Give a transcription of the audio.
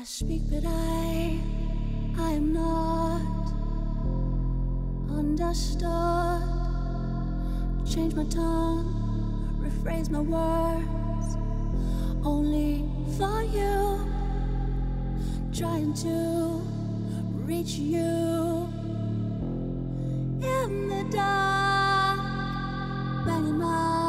I speak, but I, I am not understood. Change my tongue, rephrase my words, only for you. Trying to reach you in the dark, banging my